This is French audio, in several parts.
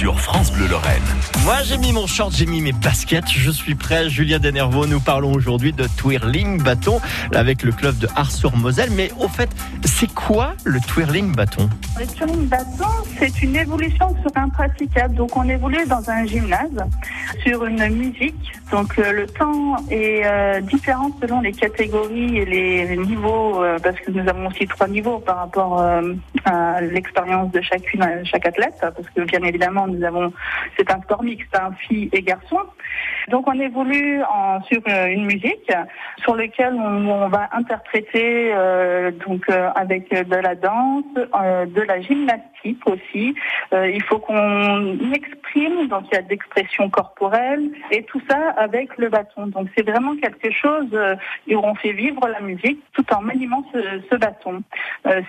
sur France Bleu Lorraine. Moi j'ai mis mon short, j'ai mis mes baskets, je suis prêt. Julien Denervaux, nous parlons aujourd'hui de twirling bâton avec le club de Ars-sur-Moselle. Mais au fait, c'est quoi le twirling bâton? Le twirling bâton, c'est une évolution sur un praticable. Donc on évolue dans un gymnase sur une musique. Donc euh, le temps est euh, différent selon les catégories et les niveaux, euh, parce que nous avons aussi trois niveaux par rapport euh, à l'expérience de chacune, chaque athlète, parce que bien évidemment nous avons, c'est un sport mixte, un filles et garçons. Donc on évolue en, sur euh, une musique sur lequel on, on va interpréter euh, donc euh, avec de la danse, euh, de la gymnastique aussi. Il faut qu'on exprime, donc il y a d'expression corporelle et tout ça avec le bâton. Donc c'est vraiment quelque chose où on fait vivre la musique tout en maniement ce, ce bâton.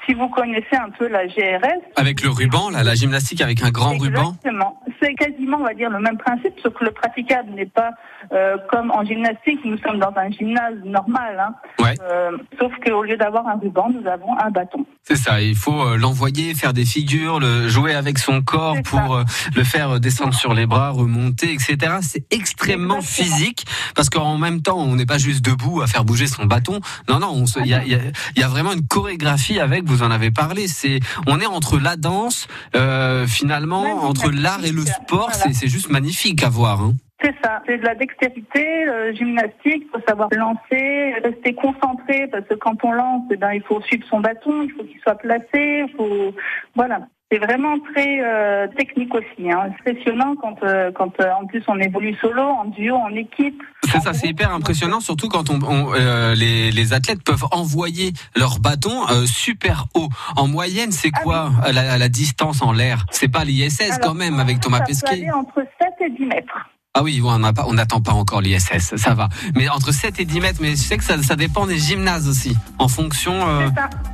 Si vous connaissez un peu la GRS, Avec le ruban, là, la gymnastique avec un grand ruban. Exactement. C'est quasiment, on va dire, le même principe, sauf que le praticable n'est pas euh, comme en gymnastique. Nous sommes dans un gymnase normal, hein. Ouais. Euh, sauf qu'au lieu d'avoir un ruban, nous avons un bâton. C'est ça, il faut euh, l'envoyer, faire des figures, le jouer avec son corps pour euh, le faire descendre sur les bras, remonter, etc. C'est extrêmement Exactement. physique parce qu'en même temps, on n'est pas juste debout à faire bouger son bâton. Non, non, il y a, il y a- il y a vraiment une chorégraphie avec. Vous en avez parlé. C'est, on est entre la danse, euh, finalement, entre l'art et le sport. voilà. C'est juste magnifique à voir. Hein. C'est ça, c'est de la dextérité euh, gymnastique, il faut savoir lancer, rester concentré, parce que quand on lance, eh ben, il faut suivre son bâton, il faut qu'il soit placé, il faut... Voilà. C'est vraiment très euh, technique aussi, hein. impressionnant quand, euh, quand euh, en plus on évolue solo, en duo, en équipe. C'est ça, c'est hyper impressionnant, surtout quand on, on, euh, les, les athlètes peuvent envoyer leur bâton euh, super haut. En moyenne, c'est quoi à la, la distance en l'air? C'est pas l'ISS Alors, quand même avec Thomas Pesquet. entre 7 et 10 mètres. Ah oui, on n'a pas, on n'attend pas encore l'ISS, ça va. Mais entre 7 et 10 mètres, mais je sais que ça, ça dépend des gymnases aussi, en fonction euh,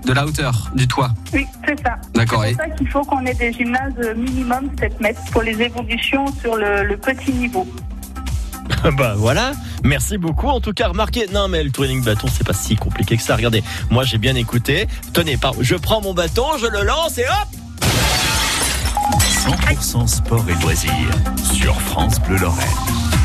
de la hauteur du toit. oui, c'est ça. D'accord. C'est Et pour ça qu'il faut qu'on ait des gymnases minimum 7 mètres pour les évolutions sur le, le petit niveau. Bah voilà, merci beaucoup. En tout cas, remarquez, non mais le twirling bâton, c'est pas si compliqué que ça. Regardez, moi j'ai bien écouté. Tenez, par- je prends mon bâton, je le lance et hop 100% sport et loisirs sur France Bleu Lorraine.